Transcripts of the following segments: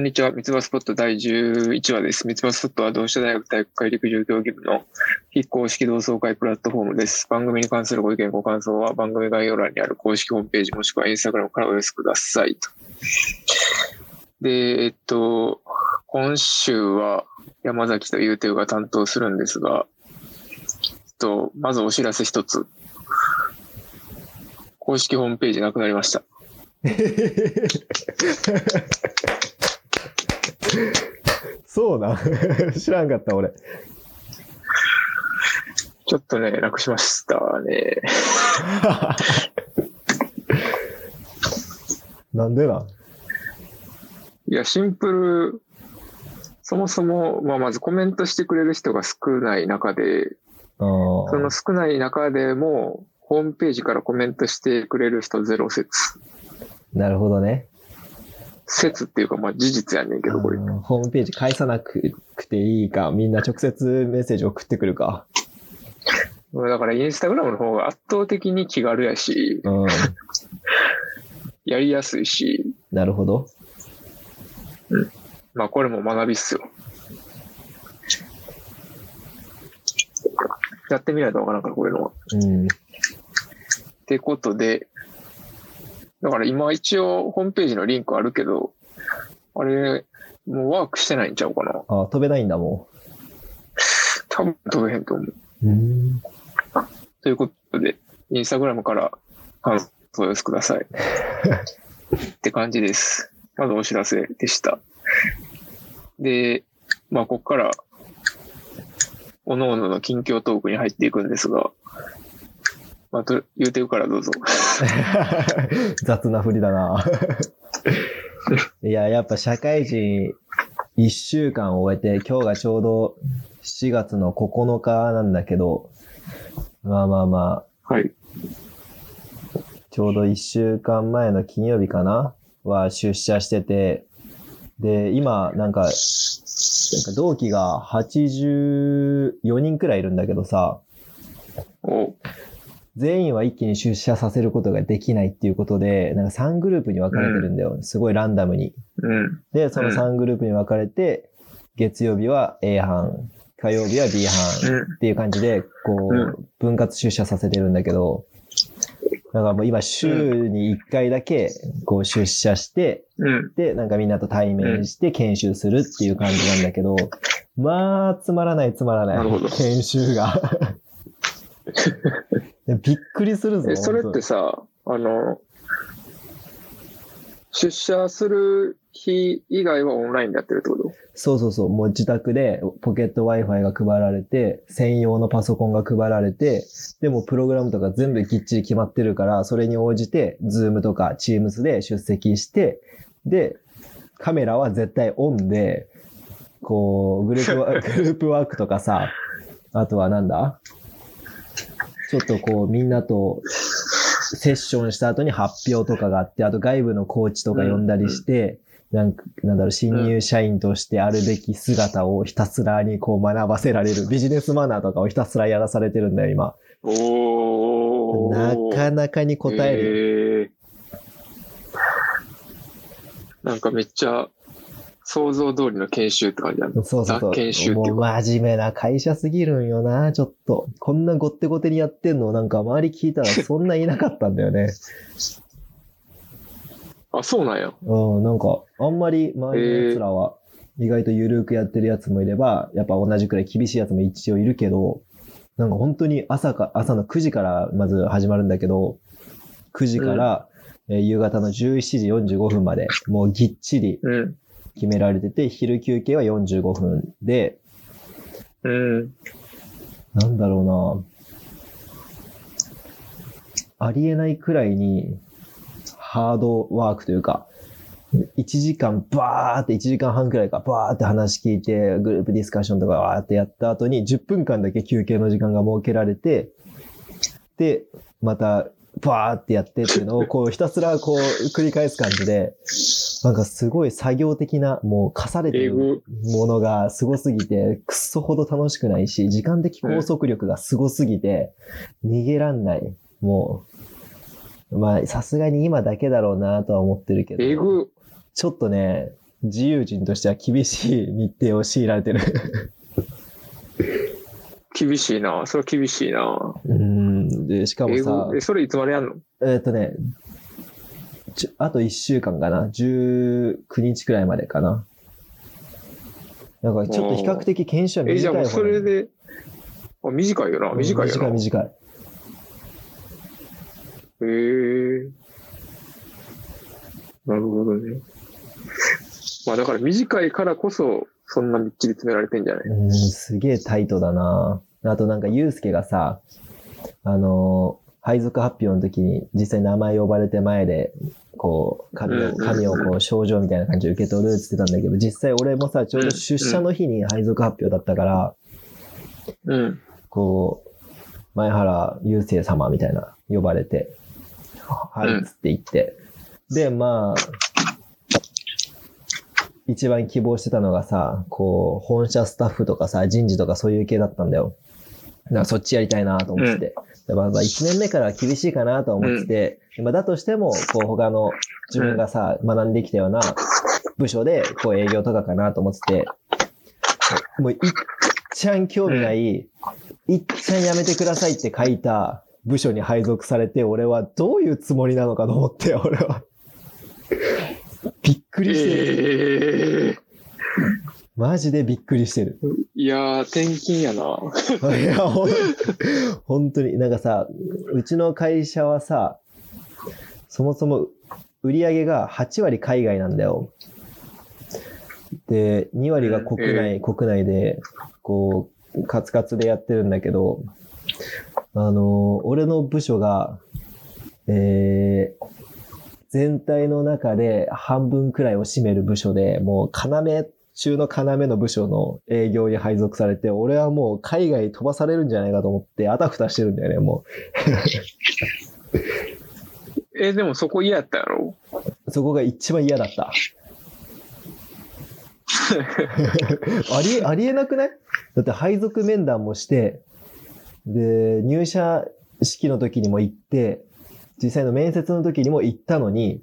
んにちは。三つ葉スポット第11話です。三つ葉スポットは同志社大学体育会陸上競技部の非公式同窓会プラットフォームです。番組に関するご意見、ご感想は番組概要欄にある公式ホームページもしくはインスタグラムからお寄せください。とで、えっと、今週は山崎とゆうてうが担当するんですが、と、まずお知らせ一つ。公式ホームページなくなりました。そうなん 知らんかった、俺。ちょっとね、楽しましたね。なんでなん？いや、シンプル、そもそも、まあ、まずコメントしてくれる人が少ない中で、その少ない中でも、ホームページからコメントしてくれる人ゼロ説。なるほどね。説っていうか、まあ事実やねんけど、これ。うんホームページ返さなくていいか、みんな直接メッセージ送ってくるか。だからインスタグラムの方が圧倒的に気軽やし、うん。やりやすいし、なるほど。まあこれも学びっすよ。やってみないとわからんから、こういうのは。うん。ってことで、だから今一応ホームページのリンクあるけど、あれ、もうワークしてないんちゃうかな。あ、飛べないんだも多分飛べへんと思う。ん。うん。ということで、インスタグラムから感想をお寄せください。って感じです。まずお知らせでした。で、まあ、ここから、おのおのの近況トークに入っていくんですが、まあ、と言うてるからどうぞ。雑な振りだな。いや、やっぱ社会人1週間を終えて、今日がちょうど7月の9日なんだけど、まあまあまあ、はい。ちょうど1週間前の金曜日かな？は出社してて、で、今、なんか、なんか同期が84人くらいいるんだけどさ、お全員は一気に出社させることができないっていうことで、なんか3グループに分かれてるんだよ。すごいランダムに。うん。で、その3グループに分かれて、月曜日は A 班、火曜日は B 班うん。っていう感じで、こうう、分割出社させてるんだけど、だからもう今週に1回だけ、こう出社して、うん。で、なんかみんなと対面して研修するっていう感じなんだけど、まあ、つまらないつまらない。研修が。びっくりするぞ。え、それっ本てさ、あの、出社する日以外はオンラインでやってるってこと？そうそうそう。もう自宅でポケット Wi-Fi が配られて、専用のパソコンが配られて、でもプログラムとか全部きっちり決まってるから、それに応じて、Zoom とか Teams で出席して、で、カメラは絶対オンで、こう、グループワーク とかさ、あとはなんだ？ちょっとこう、みんなとセッションした後に発表とかがあって、あと外部のコーチとか呼んだりして、なんか、なんだろう、新入社員としてあるべき姿をひたすらにこう学ばせられる、ビジネスマナーとかをひたすらやらされてるんだよ、今。おなー。かなかに答え。る、えーなんかめっちゃ想像通りの研修って感じだね。そうそうそザ研修う。もうっていうか。真面目な会社すぎるんよな、ちょっと。こんなごってごてにやってんの、なんか周り聞いたら そんないなかったんだよね。あ、そうなんや。うん、なんか、あんまり周りの奴らは、意外と緩くやってるやつもいれば、やっぱ同じくらい厳しいやつも一応いるけど、なんか本当に朝か、朝の9時からまず始まるんだけど、9時から、えー夕方の17時45分まで、もうぎっちりうん。決められてて、昼休憩は45分で、うん。なんだろうなありえないくらいに、ハードワークというか、1時間バーって1時間半くらいかバーって話聞いて、グループディスカッションとかバーってやった後に10分間だけ休憩の時間が設けられて、で、またバーってやってっていうのをこうひたすらこう繰り返す感じで、なんかすごい作業的な、もう課されてる。ものがすごすぎて、くっそほど楽しくないし、時間的拘束力がすごすぎて、逃げらんない。もう、まあ、さすがに今だけだろうなとは思ってるけど。ちょっとね、自由人としては厳しい日程を強いられてる。厳しいな。それは厳しいな。うん。で、しかもさえ、それいつまでやんの？えっ、とね、あと1週間かな。19日くらいまでかな。なんかちょっと比較的研修は短え、い方じゃあもうそれで、あ、短いよな。短いよな。短い短い。へえ。なるほどね。まあだから短いからこそ、そんなみっちり詰められてんじゃない？うん、すげえタイトだな。あとなんか、ゆうすけがさ、あのー配属発表の時に実際名前呼ばれて前で、こう、紙を、うんうんうん紙をこう、症状みたいな感じで受け取るって言ってたんだけど、実際俺もさ、ちょうど出社の日に配属発表だったから、うん。こう、前原雄生様みたいな呼ばれて、はい、うんつって言って。で、まあ、一番希望してたのがさ、こう、本社スタッフとかさ、人事とかそういう系だったんだよ。だからそっちやりたいなと思ってて。だからまあ1年目からは厳しいかなと思ってて、まあだとしても、こう他の自分がさ、学んできたような部署で、こう営業とかかなと思ってて、もういっちゃん興味ない、いっちゃんやめてくださいって書いた部署に配属されて、俺はどういうつもりなのかと思って、俺は。びっくりしてる。ええマジでびっくりしてる。いやー、転勤やな。いや、ほん本当に。なんかさ、うちの会社はさ、そもそも売り上げが8割海外なんだよ。で、2割が国内、国内で、こう、カツカツでやってるんだけど、あの、俺の部署が、えー、全体の中で半分くらいを占める部署で、もう要中の要の部署の営業に配属されて、俺はもう海外飛ばされるんじゃないかと思って、あたふたしてるんだよね、もうえ、でもそこ嫌やったろ。そこが一番嫌だった。あり、ありえなくないだって配属面談もして、で、入社式の時にも行って、実際の面接の時にも行ったのに、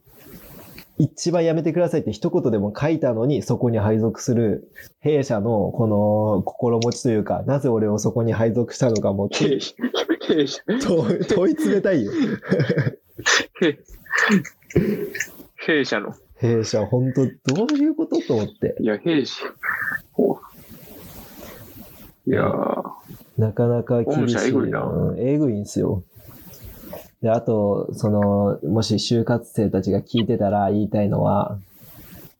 一番やめてくださいって一言でも書いたのに、そこに配属する弊社のこの心持ちというか、なぜ俺をそこに配属したのかもう弊社、弊社、問問い詰めたいよ。弊弊社の。弊社、本当どういうことと思って。いや、弊社。いやー、なかなか厳しい。えぐいなうんえぐいんすよ。で、あと、その、もし就活生たちが聞いてたら言いたいのは、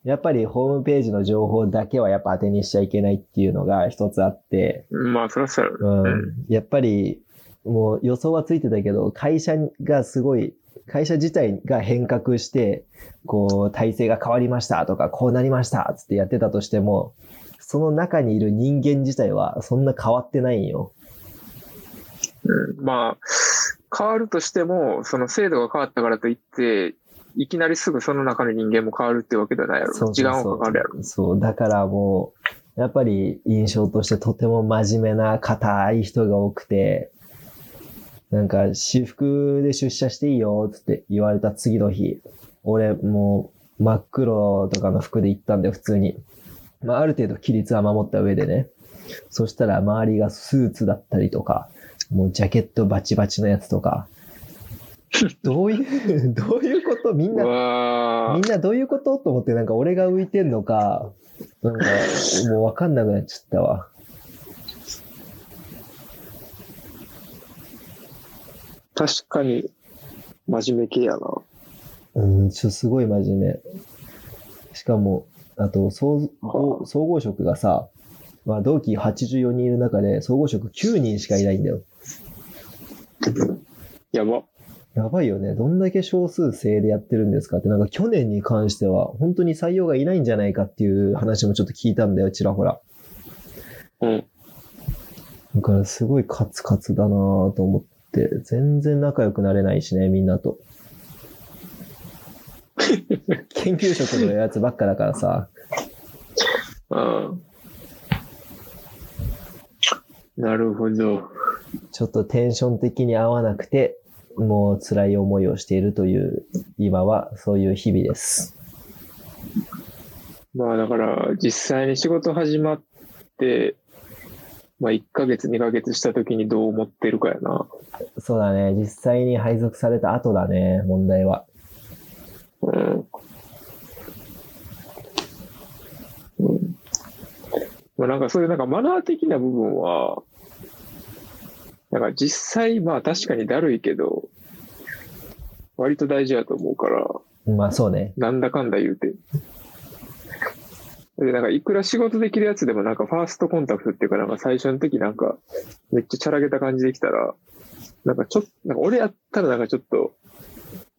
やっぱりホームページの情報だけはやっぱ当てにしちゃいけないっていうのが一つあって、まあ、そらそうやうろ。ん。やっぱり、もう予想はついてたけど、会社がすごい、会社自体が変革して、こう、体制が変わりましたとか、こうなりましたつってやってたとしても、その中にいる人間自体はそんな変わってないんよ。うんまあ、変わるとしても、その制度が変わったからといって、いきなりすぐその中の人間も変わるってわけではないやろ。そうそうそう時間はかかるやろ。そう、だからもう、やっぱり印象としてとても真面目な硬い人が多くて、なんか私服で出社していいよって言われた次の日、俺もう真っ黒とかの服で行ったんだよ、普通に。まあある程度規律は守った上でね。そしたら周りがスーツだったりとか、もうジャケットバチバチのやつとか、どういう、どういうこと？みんうなみんなどういうこと？と思って、なんか俺が浮いてんのか、なんかもうわかんなくなっちゃったわ。確かに、真面目系やな。うん、ちょ、すごい真面目。しかも、あと、総合、総合職がさ、まあ同期84人いる中で、総合職9人しかいないんだよ。やば。やばいよね。どんだけ少数制でやってるんですかって、なんか去年に関しては、本当に採用がいないんじゃないかっていう話もちょっと聞いたんだよ、ちらほら。うん。だからすごいカツカツだなぁと思って、全然仲良くなれないしね、みんなと。研究職のやつばっかだからさ。うん。なるほど。ちょっとテンション的に合わなくて、もう辛い思いをしているという、今はそういう日々です。まあだから、実際に仕事始まって、まあ1ヶ月、2ヶ月した時にどう思ってるかやな。そうだね。実際に配属された後だね、問題は。うん。うん。まあなんかそういうなんかマナー的な部分は、なんか実際まあ確かにだるいけど、割と大事だと思うから、まあそうね。なんだかんだ言うて。で、なんかいくら仕事できるやつでもなんかファーストコンタクトっていうかなんか最初の時なんかめっちゃチャラげた感じできたら、なんかちょっと、なんか俺やったらなんかちょっと、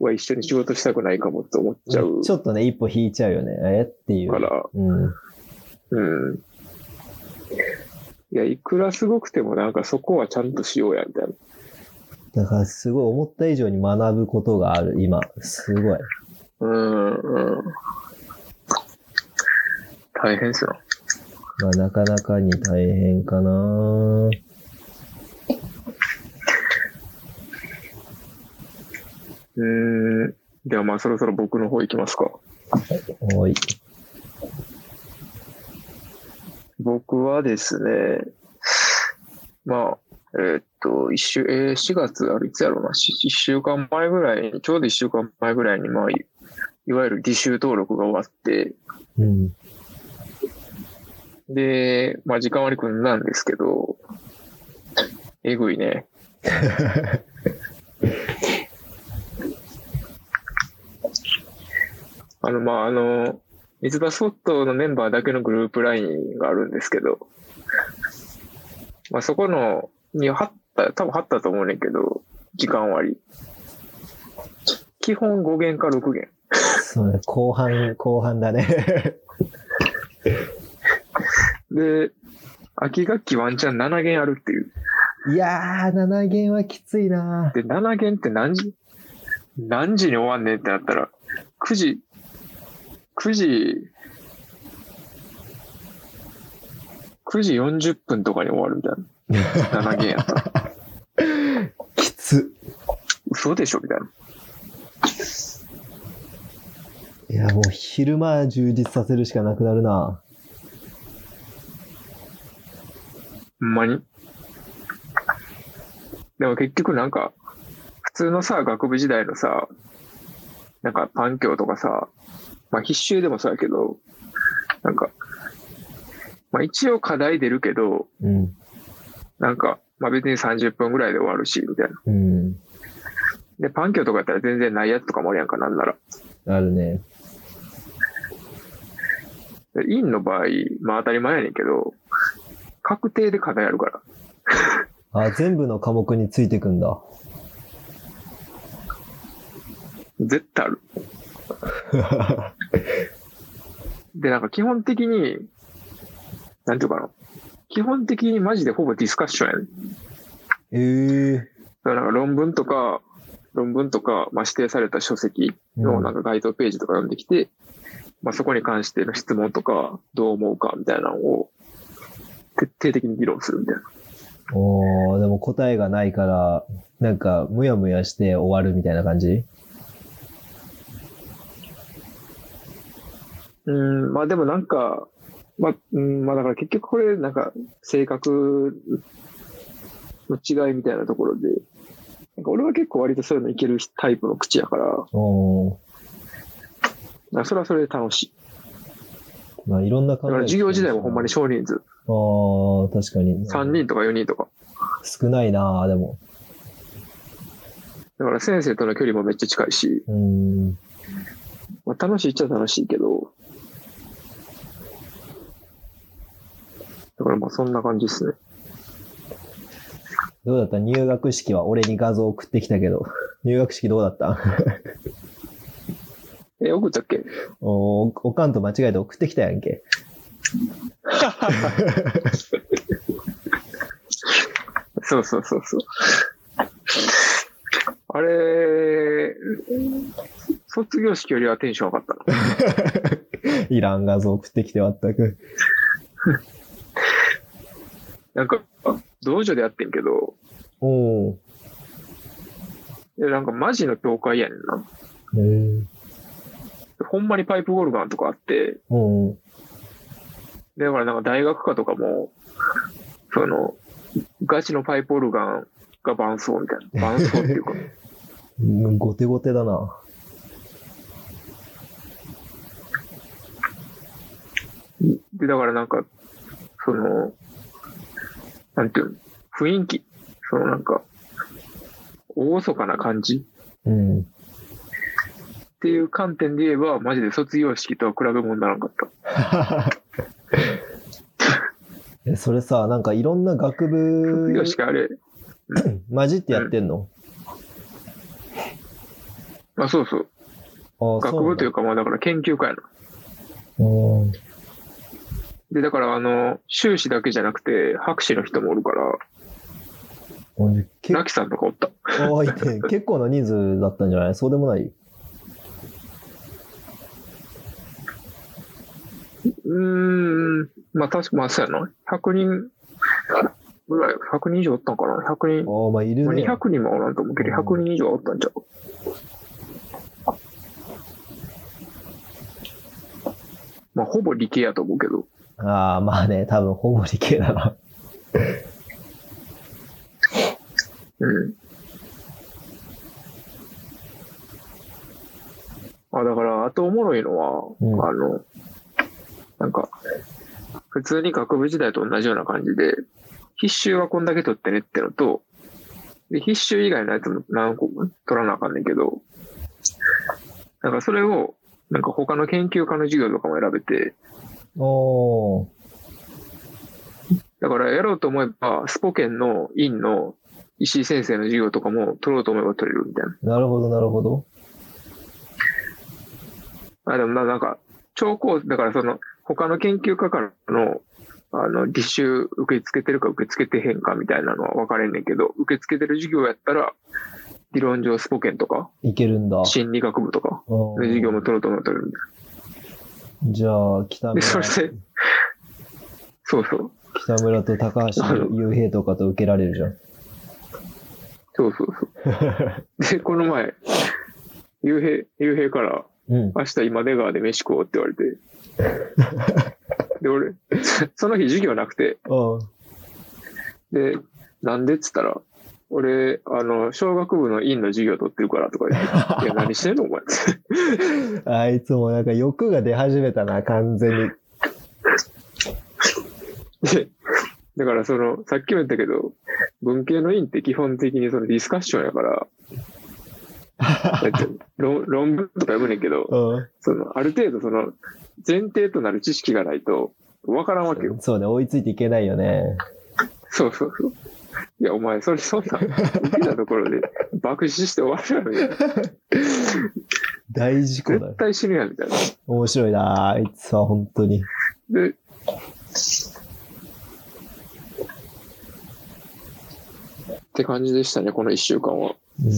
うわ、一緒に仕事したくないかもって思っちゃうちょっとね、一歩引いちゃうよね。え？っていう。から、うん。うん。いや、いくらすごくてもなんかそこはちゃんとしようや、みたいな。だからすごい思った以上に学ぶことがある、今。すごい。うん、うん。大変っすな。まあなかなかに大変かなうーん。ではまあそろそろ僕の方行きますか。おい。僕はですね、まあ、えーっと、一週、えー、4月、あれいつやろうな、し一週間前ぐらいに、ちょうど一週間前ぐらいに、まあ、いいわゆる履修登録が終わって、うん。で、まあ時間割り組んだんですけど、えぐいね。あの、まあ、あの、水場スポットのメンバーだけのグループラインがあるんですけど、まあそこの、に貼った、多分貼ったと思うねんけど、時間割。基本5限か6限。そうね、後半、後半だね。で、秋学期ワンチャン7限あるっていう。いやー、7弦はきついなで、7限って何時、何時に終わんねんってなったら、9時、9時、9時40分とかに終わるみたいな。7限やったら。きつ。嘘でしょみたいな。いや、もう昼間充実させるしかなくなるなほんまに。でも結局なんか、普通のさ、学部時代のさ、なんかパン教とかさ、まあ必修でもそうやけど、なんか、まあ一応課題出るけど、うん。なんか、まあ別に30分ぐらいで終わるし、みたいな。うん。で、パン教とかやったら全然ないやつとかもあるやんか、なんなら。あるね。で院の場合、まあ当たり前やねんけど、確定で課題あるから。あ、全部の科目についてくんだ。絶対ある。で、なんか基本的に、なんていうかな。基本的にマジでほぼディスカッションやねん。ええだからなんか論文とか、論文とか、まあ、指定された書籍のなんか該当ページとか読んできて、まあ、そこに関しての質問とか、どう思うかみたいなのを、徹底的に議論するみたいな。おー、でも答えがないから、なんか、むやむやして終わるみたいな感じ？うん、まあでもなんか、まあ、うん、まあだから結局これなんか性格の違いみたいなところで、なんか俺は結構割とそういうのいけるタイプの口やから、だか。らそれはそれで楽しい。まあ、いろんなだから授業時代もほんまに少人数、ああ、確かに。3人とか4人とか。少ないなでも。だから先生との距離もめっちゃ近いし、うーん。まあ、楽しいっちゃ楽しいけど、からまあそんな感じですね。どうだった？入学式は俺に画像送ってきたけど。入学式どうだった？え、送ったっけ？おおかんと間違えて送ってきたやんけ。そうそうそうそう。あれ、卒業式よりはテンション上がったな。いらん画像送ってきて全く。なんか、道場でやってんけど、おー。でなんかマジの教会やねんな。へーほんまにパイプオルガンとかあって、おー。でだからなんか大学科とかも、その、ガチのパイプオルガンが伴奏みたいな。伴奏っていうか、うんゴテゴテだな。で、だからなんか、その、なんていうの、雰囲気、そのなんか、厳かな感じ？うん。っていう観点で言えば、マジで卒業式とは比べ物にならなかった。えそれさ、なんかいろんな学卒部業式あれ、混じってやってんの、あ、そうそう。ああ、学部というか、まあだから研究会なの。そうなんだ。で、だからあの、修士だけじゃなくて、博士の人もおるから、うんあけラキさんとかおった。ああ、いて、結構な人数だったんじゃない？そうでもない？うーん、まあ確か、まあそうやな。100人ぐらい、100人以上おったんかな ?100 人。ああ、まあいるまあ、ね。200人もおらんと思うけど、100人以上おったんちゃう？まあ、ほぼ理系やと思うけど。ああ、まあね、多分ほぼ理系だな。うん。あ、だから、あとおもろいのは、うんあの、なんか、普通に学部時代と同じような感じで、必修はこんだけ取ってねってのと、で、必修以外のやつも何個も取らなあかんねんけど、なんかそれを、なんか他の研究科の授業とかも選べて。だからやろうと思えば、スポケンの院の石井先生の授業とかも取ろうと思えば取れるみたいな。なるほど、なるほど。あ、でもな、なんか、超高、だからその、他の研究家からの、あの、履修受け付けてるか受け付けてへんかみたいなのは分かれんねんけど、受け付けてる授業やったら、理論上スポケンとか、いけるんだ。心理学部とか、授業も取ろうと思ったら取れるみたいじゃあ、北村、それで、そうそう。北村と高橋雄平とかと受けられるじゃん。そうそうそう。で、この前、ゆうへい、ゆうへいから、うん。明日今出川で飯食おうって言われて。で、俺、その日授業なくて、あ で、なんでっつったら、俺、あの、小学部の院の授業取ってるからとか言って、いや、何してんのお前。あ。あいつもなんか欲が出始めたな、完全に。で、だからその、さっきも言ったけど、文系の院って基本的にそのディスカッションやから、論論文とか読むねんけど、うその、ある程度その、前提となる知識がないと、わからんわけよ。ん。そうね、追いついていけないよね。そうそうそう。いや、お前、それ、そんな、受けたところで 爆死して終わるやろ。大事故だ絶。対死ぬやん、みたいな。面白いな、あいつは本当に。で、って感じでしたね、この一週間は。うん。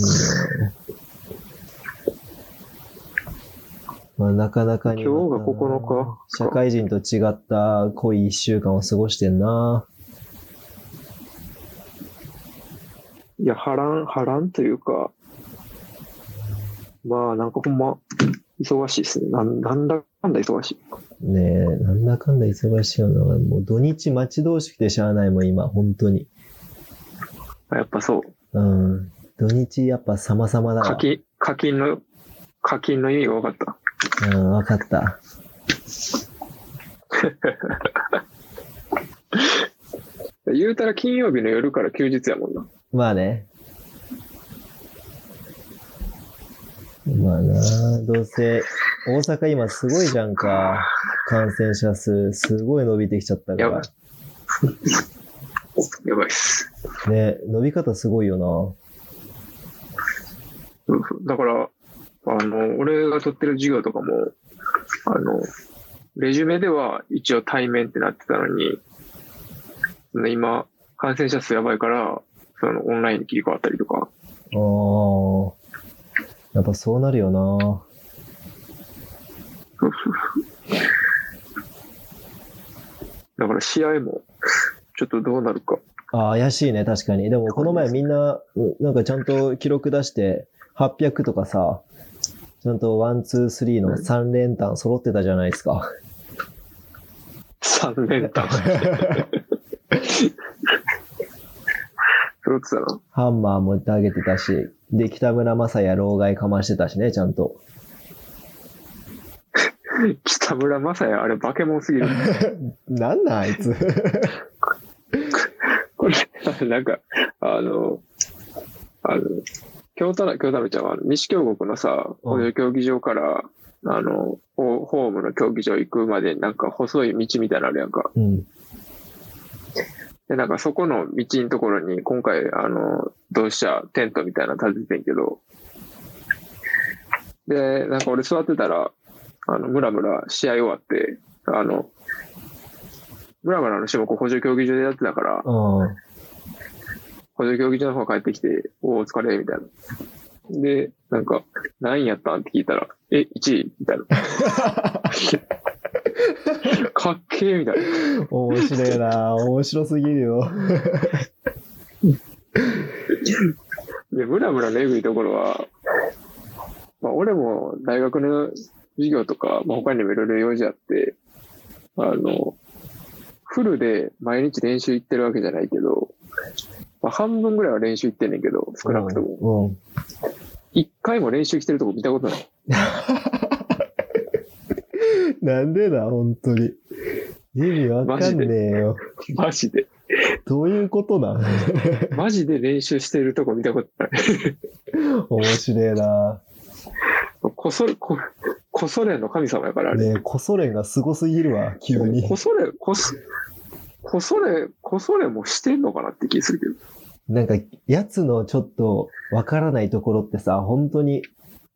まあ、なかなかに。今日が9日社会人と違った濃い一週間を過ごしてんな。いや、波乱、波乱というか、まあ、なんかほんま、忙しいですね。なんなんだかんだ忙しい。ねえ、なんだかんだ忙しいよな。もう土日待ち遠しくてしゃあないもん、今、本当に。あやっぱそう。うん。土日やっぱ様々だわ。課金、課金の、課金の意味が分かった。うん、わかった。言うたら金曜日の夜から休日やもんな。まあね。まあなどうせ、大阪今すごいじゃんか。感染者数、すごい伸びてきちゃったかやばいら。やばいっす。ね、伸び方すごいよそうそうだから、あの、俺が取ってる授業とかも、あの、レジュメでは一応対面ってなってたのに、今、感染者数やばいから、そのオンラインに切り替わったりとか、な。ああ。やっぱそうなるよなそうそうそうだから試合も、ちょっとどうなるか。ああ、怪しいね、確かに。でも、この前みんな、うなんかちゃんと記録出して、800とかさ、ちゃんと1、2、3の3連単揃ってたじゃないですか。3連単。揃ってたな。ハンマー持ってあげてたし、で、北村正也老害かましてたしね、ちゃんと。北村正也、あれ化け物すぎる。なんなんあいつ。これ、なんか、あの、あの、京太郎、京太郎ちゃんは、西京国のさ、うん補助競技場から、あの、ホホームの競技場行くまで、なんか細い道みたいなのあるやんか。うん。で、なんかそこの道のところに、今回、あの、同志社テントみたいなの立ててんけど、で、なんか俺座ってたら、あの、ムラムラ試合終わって、あの、ムラムラの種目補助競技場でやってたから、うん。補助競技場の方帰ってきて、おお、疲れ、みたいな。で、なんか、何位やったん？って聞いたら、え、1位？みたいな。かっけえみたいな。面白いな面白すぎるよ。で、ムラムラのエグいところは、まあ、俺も大学の授業とか、まあ、他にもいろいろ用事あって、あの、フルで毎日練習行ってるわけじゃないけど、まあ、半分ぐらいは練習行ってんねんけど、少なくとも。うん。一回も練習来てるとこ見たことない。なんでだ、本当に。意味わかんねえよ。マジで。どういうことなん？マジで練習してるとこ見たことない。面白いなこそれ、こ、こそれの神様やから、あれ。ねえ、コソ連がすごすぎるわ、急にこ。それ、こそ、こそれ、こそれもしてんのかなって気するけど。なんか、やつのちょっとわからないところってさ、本当に、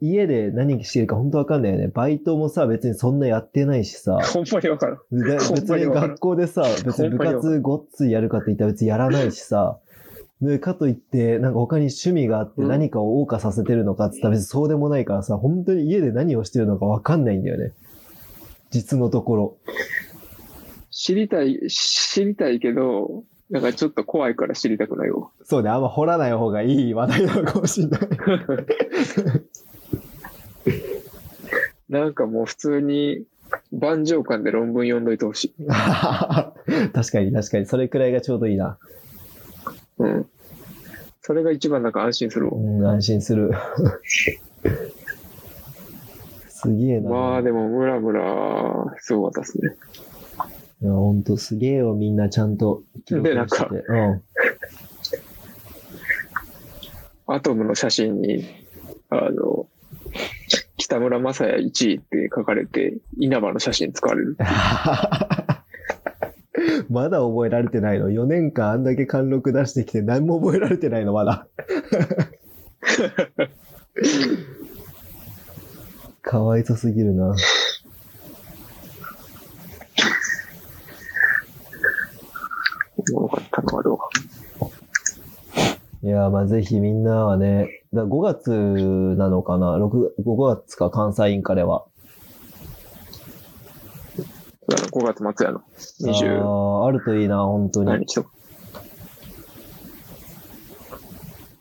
家で何してるか本当わかんないよね。バイトもさ、別にそんなやってないしさ。ほんまにわからん。でほん別に学校でさ、別に部活ごっついやるかって言ったら別にやらないしさ。で、かといって、なんか他に趣味があってうん何かを謳歌させてるのかって言ったら別にそうでもないからさ、本当に家で何をしてるのかわかんないんだよね。実のところ。知りたい、知りたいけど、なんかちょっと怖いから知りたくないわ。そうね、あんま掘らない方がいい話題なのかもしれない。なんかもう普通に、万丈感で論文読んどいてほしい。確かに確かに、それくらいがちょうどいいな。うん。それが一番なんか安心するわ。うん、安心する。すげえな。まあでも、ムラムラ、すごかったですね。いや、ほんとすげえよ、みんなちゃんと記録でなんかしてて。うん。アトムの写真に、あの、北村正也1位って書かれて、稲葉の写真使われる。まだ覚えられてないの ?4 年間あんだけ貫禄出してきて何も覚えられてないの？まだ。かわいそすぎるな。おもろかったのあるわ。いや、まあぜひみんなはね、だ5月なのかな ?6、5月か？関西インカレは。あの5月末やの。20あーあるといいな、本当に。何日とか。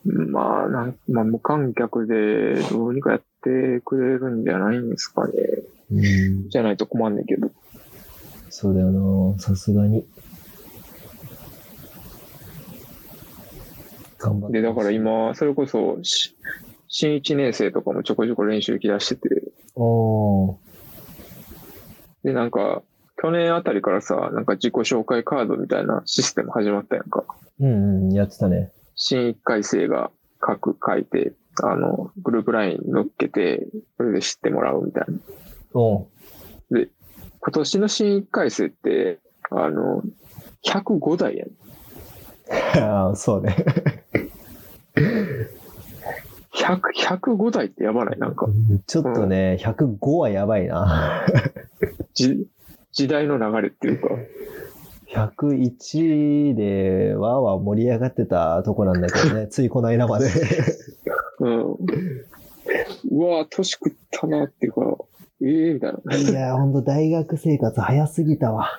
まあ、なんまあ、無観客でどうにかやってくれるんじゃないんですかね。うん、じゃないと困んねんけど。そうだよな、さすがに。頑張って。で、だから今、それこそ、し新1年生とかもちょこちょこ練習行き出してて。で、なんか、去年あたりからさ、なんか自己紹介カードみたいなシステム始まったやんか。うんうん、やってたね。新1回生が書く、書いて、あの、グループライン乗っけて、それで知ってもらうみたいな。お今年の新1回生って、あの、105台やん。ああ、そうね。100、105台ってやばない？なんか、ちょっとね、105はやばいな。じ、時代の流れっていうか、101でわーわー盛り上がってたとこなんだけどね、ついこの間まで。うん。うわぁ、年食ったなっていうか、ええみたいな。いやー、ほんと大学生活早すぎたわ。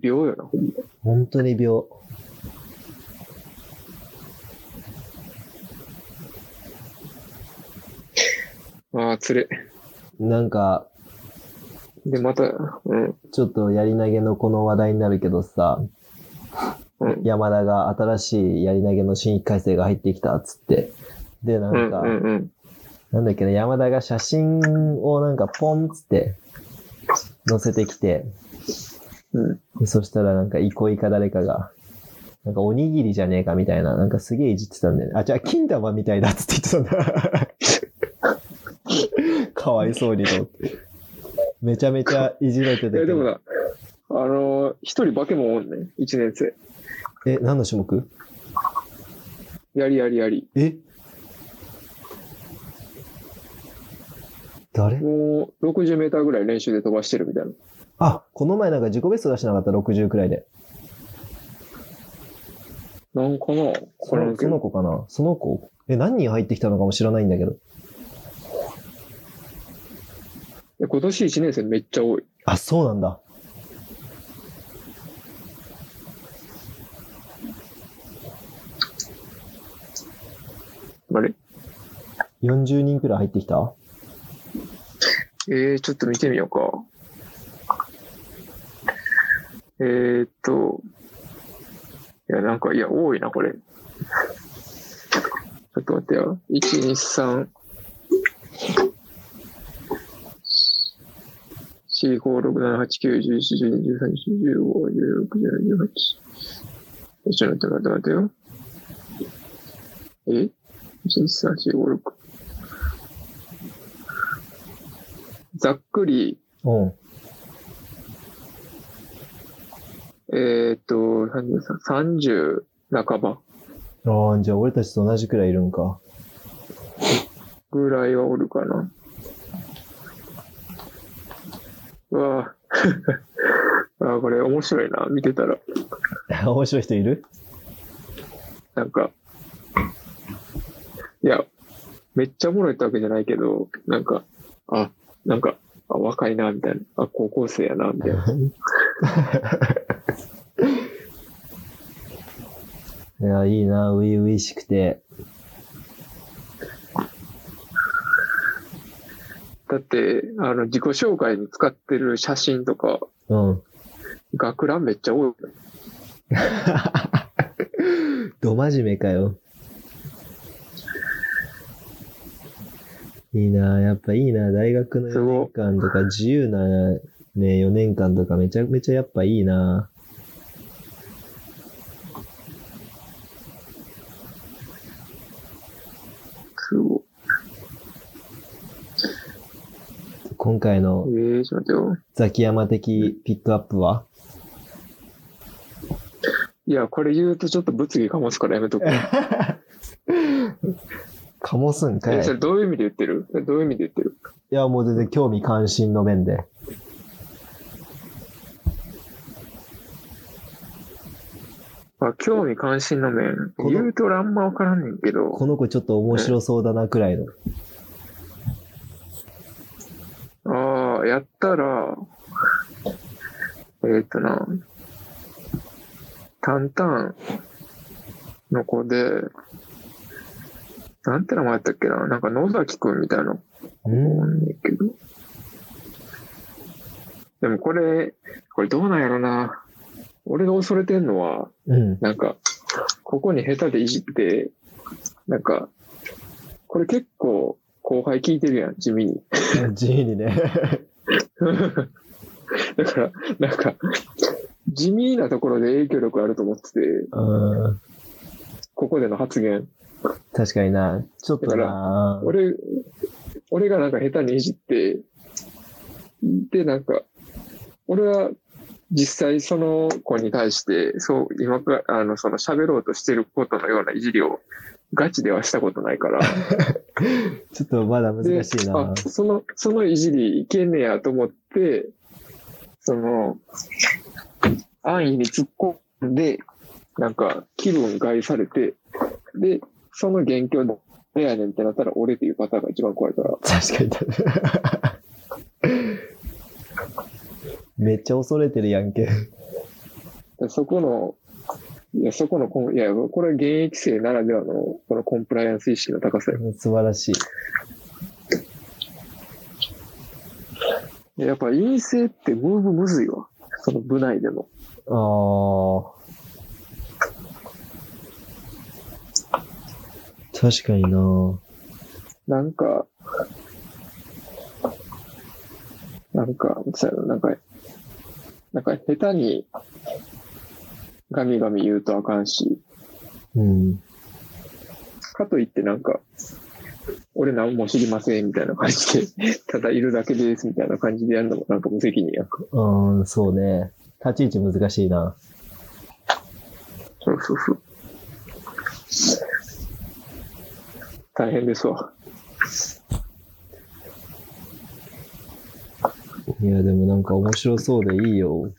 秒よな、ほんま。本当に病。ああ、つれ。なんか、で、また、うん、ちょっとやり投げのこの話題になるけどさ、うん、山田が新しいやり投げの新規改正が入ってきたっつって。で、なうんん、か、うん、うん。なんだっけな、山田が写真をなんかポンっつって載せてきて、うん、そしたらなんか憩いか誰かが、なんかおにぎりじゃねえかみたいな、なんかすげえいじってたんだよね。あ、じゃあ金玉みたいだっつって言ってたんだ。かわいそうにと思って。めちゃめちゃいじられてたでもど。な、あのー、一人化け物おんねん、一年生。え、何の種目？やりやりやり。え？誰？もう、60メーターぐらい練習で飛ばしてるみたいな。あ、この前なんか自己ベスト出してなかった？60くらいで。なんかなこれの子かな？その子？え、何人入ってきたのかも知らないんだけど。今年1年生めっちゃ多い。あ、そうなんだ。あれ？40人くらい入ってきた？えー、ちょっと見てみようか。えー、っと、いや、なんか、いや、多いな、これ。ちょっと待ってよ。1、2、3、4、5、6、7、8、9、11、12、13、14、15、16、17、18。えちょっと待って待って待ってよ。え ?1、2、3、4、5、6。ざっくり、うん。えーっと、33 30半ばああ、じゃあ俺たちと同じくらいいるんか。ぐらいはおるかな。うわぁ。あーこれ面白いな、見てたら。面白い人いる？なんか、いや、めっちゃおもろいってわけじゃないけど、なんか、あ、なんか、あ、若いな、みたいな。あ、高校生やな、みたいな。いや、いいな、初々しくて。だって、あの、自己紹介に使ってる写真とか、うん。学ランめっちゃ多い。ど真面目かよ。いいな、やっぱいいな、大学の4すご年間とか自由なね、4年間とかめちゃめちゃやっぱいいな。今回のい。えー、ちょっと待ってよ。ザキヤマ的ピックアップは？いや、これ言うとちょっと物議かもすからやめとく。かもすんかい。え、それどういう意味で言ってる？どういう意味で言ってる？いや、もう全然興味関心の面で。あ、興味関心の面。この言うと俺あんまわからんねんけど。この子ちょっと面白そうだなくらいの。やったら、えーっ、とな、タンタンの子で、なんて名前やったっけななんか野崎くんみたいな子うんおんねんけど。でもこれ、これどうなんやろな。俺が恐れてんのは、うん。なんか、ここに下手でいじって、なんか、これ結構後輩聞いてるやん、地味に。地味にね。だから、なんか、地味なところで影響力あると思ってて、うん。ここでの発言。確かにな。ちょっとな。俺、俺がなんか下手にいじって、で、なんか、俺は実際その子に対して、そう、今か、あの、その喋ろうとしてることのようないじりをガチではしたことないから。ちょっとまだ難でしいなあ。その、そのいじりいけんねやと思って、その、安易に突っ込んで、なんか気分害されて、で、その元凶でやねんってなったら俺っていうパターンが一番怖いから。確かに。めっちゃ恐れてるやんけ。でそこの、いや、そこのいや、これは現役生ならではの、このコンプライアンス意識の高さよ。素晴らしい。やっぱ陰性ってムーブむずいわ。その部内での。ああ。確かにななんか、なんか、なんか、なんか下手にガミガミ言うとあかんし、うん。かといってなんか、俺何も知りませんみたいな感じで、ただいるだけですみたいな感じでやるのもなんか無責任や。うん、そうね。立ち位置難しいな。そうそうそう。大変ですわ。いや、でもなんか面白そうでいいよ。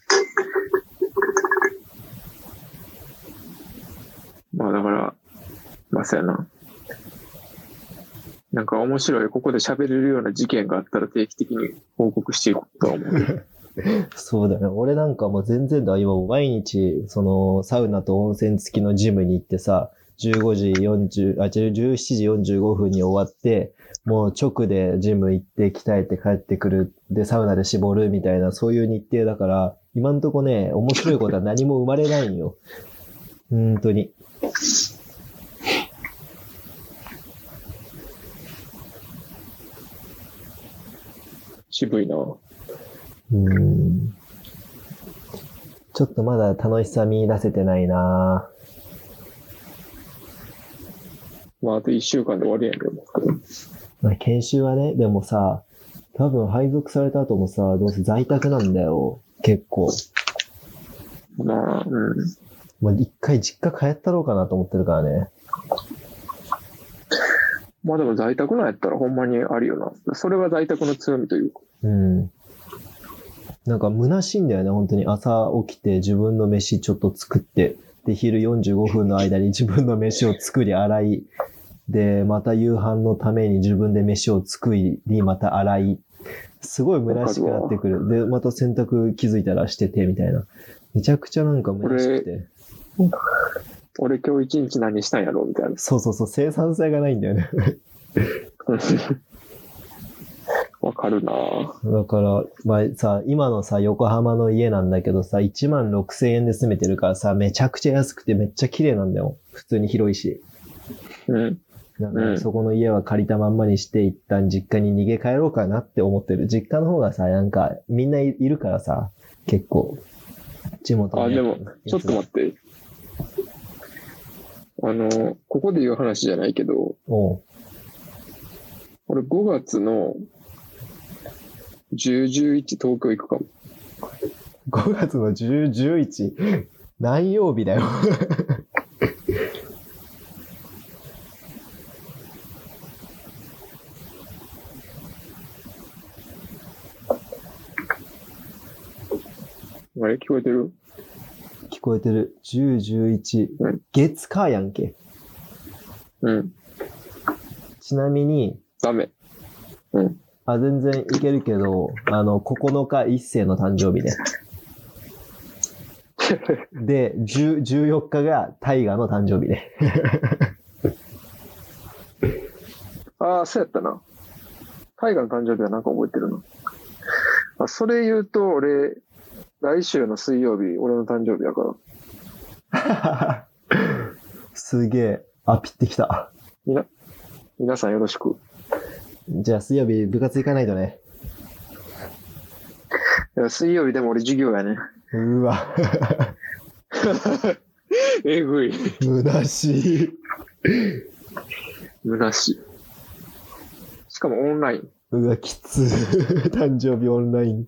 まあだから、まあやな。なんか面白い、ここで喋れるような事件があったら定期的に報告していこうとは思う。そうだね。俺なんかもう全然だ。今毎日、その、サウナと温泉付きのジムに行ってさ、15時40、あ、違う、17時45分に終わって、もう直でジム行って鍛えて帰ってくる。で、サウナで絞るみたいな、そういう日程だから、今んとこね、面白いことは何も生まれないんよ。本当に。渋いな。うん。ちょっとまだ楽しさ見出せてないなまああと1週間で終わりやんけど。まあ、研修はね、でもさ、多分配属された後もさ、どうせ在宅なんだよ。結構。まあ、うん。まあ、一回実家帰ったろうかなと思ってるからね。まあでも在宅なんやったらほんまにあるよな。それは在宅の強みというか。うん。なんか虚しいんだよね、本当に。朝起きて自分の飯ちょっと作って、で、昼45分の間に自分の飯を作り洗い、で、また夕飯のために自分で飯を作り、また洗い。すごい虚しくなってくる。で、また洗濯気づいたらしてて、みたいな。めちゃくちゃなんか虚しくて。俺今日一日何したんやろみたいな。そうそうそう、生産性がないんだよね。わかるなぁだから、まあさ、今のさ、横浜の家なんだけどさ、1万6千円で住めてるからさ、めちゃくちゃ安くてめっちゃ綺麗なんだよ。普通に広いし。うん。なんかうんそこの家は借りたまんまにして一旦実家に逃げ帰ろうかなって思ってる。実家の方がさ、なんかみんないいるからさ、結構、地元のあ、でも、ちょっと待って。あの、ここで言う話じゃないけど、おう俺5月の10、11東京行くかも。5月の10、11。何曜日だよ。あれ？聞こえてる？聞こえてる。10、11うん。月火やんけ。うん。ちなみに、ダメ。うん。あ、全然いけるけど、あの、9日一世の誕生日ね。で、10 14日が大河の誕生日ね。ああ、そうやったな。タイガーの誕生日はなんか覚えてるな。あそれ言うと、俺、来週の水曜日、俺の誕生日だから、すげえ。あ、ピってきた。みな、皆さんよろしく。じゃあ水曜日部活行かないとね。いや水曜日でも俺授業やね。うわ。えぐい。虚しい。虚しい。しかもオンライン。うわ、きつ。誕生日オンライン。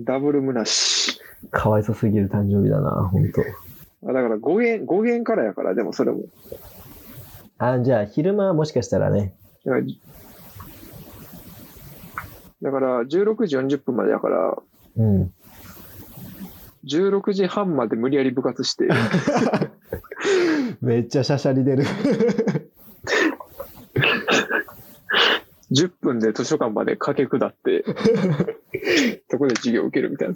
ダブル虚し。かわいそすぎる誕生日だな、ほんと。あだから語源、語源からやから、でもそれも。あ、じゃあ昼間はもしかしたらね。だから、16時40分までやから、うん。16時半まで無理やり部活して、めっちゃシャシャリ出る。10分で図書館まで駆け下って、そこで授業を受けるみたいな。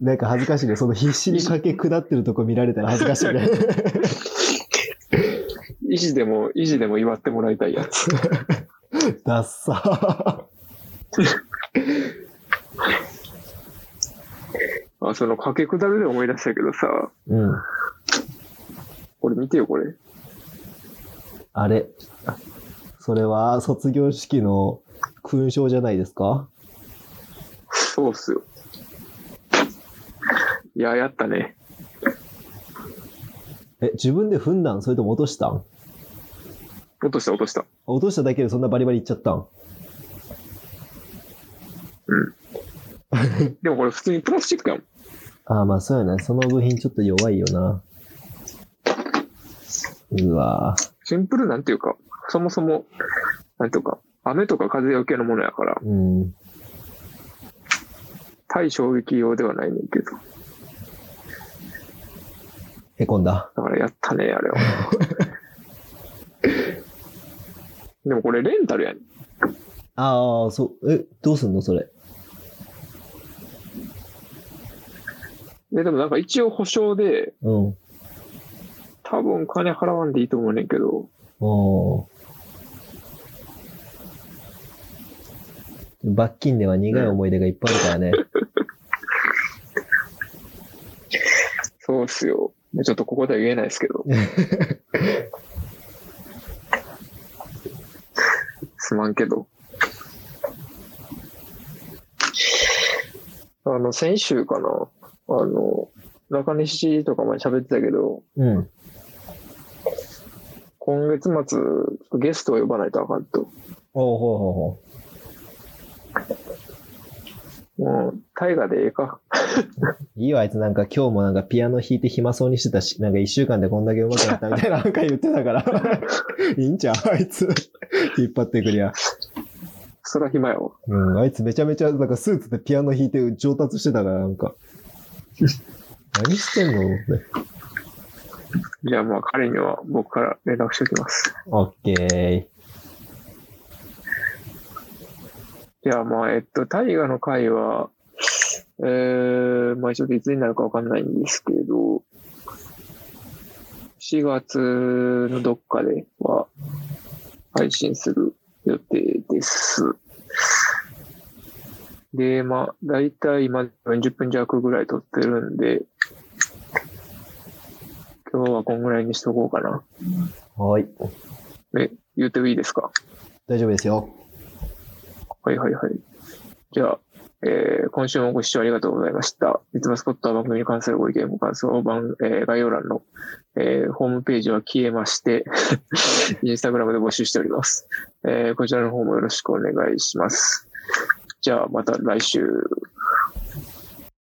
なんか恥ずかしいね。その必死に駆け下ってるとこ見られたら恥ずかしいね。意地でも、意地でも祝ってもらいたいやつ。ダッサ あ、その、駆け下るで思い出したけどさ、うん。これ見てよ、これ。あれ。それは卒業式の勲章じゃないですか？そうっすよ。いや、やったね。え、自分で踏んだん？それとも落としたん？落とした、落とした。落としただけでそんなバリバリいっちゃったん？でもこれ普通にプラスチックやもん。ああ、まあそうやな。その部品ちょっと弱いよな。うわぁ。シンプルなんていうか、そもそも、なんていうか、雨とか風よけのものやから、うん。対衝撃用ではないねんけど。へこんだ。だからやったね、あれは。でもこれレンタルやねん。ああ、そう。え、どうすんのそれ？で、でもなんか一応保証で、うん。多分金払わんでいいと思うねんけど、おー罰金では苦い思い出がいっぱいあるからね。そうっすよ。ちょっとここでは言えないですけど。すまんけど。あの、先週かな。あの、中西とかも喋ってたけど、うん。今月末、ゲストを呼ばないとあかんと。おうほうほうほもう、大河でええか。う。いいわ、あいつなんか今日もなんかピアノ弾いて暇そうにしてたし、なんか一週間でこんだけ上手くなったみたいななんか言ってたから。いいんちゃうあいつ。引っ張ってくりゃ。そら暇やわ。うん、あいつめちゃめちゃ、なんかスーツでピアノ弾いて上達してたから、なんか。何してんの？ねじゃあまあ彼には僕から連絡しておきます。オッケー。じゃあまあ、えっと、大河の回は、えー、まあちょっといつになるかわかんないんですけど、4月のどっかでは配信する予定です。で、まあ、だいたい今40分弱ぐらい撮ってるんで、今日はこんぐらいにしとこうかな。はい。え、言ってもいいですか？大丈夫ですよ。はいはいはい。じゃあ、えー今週もご視聴ありがとうございました。いつもスポットは番組に関するご意見、ご感想を番、えー概要欄の、えーホームページは消えまして、インスタグラムで募集しております。えーこちらの方もよろしくお願いします。じゃあまた来週。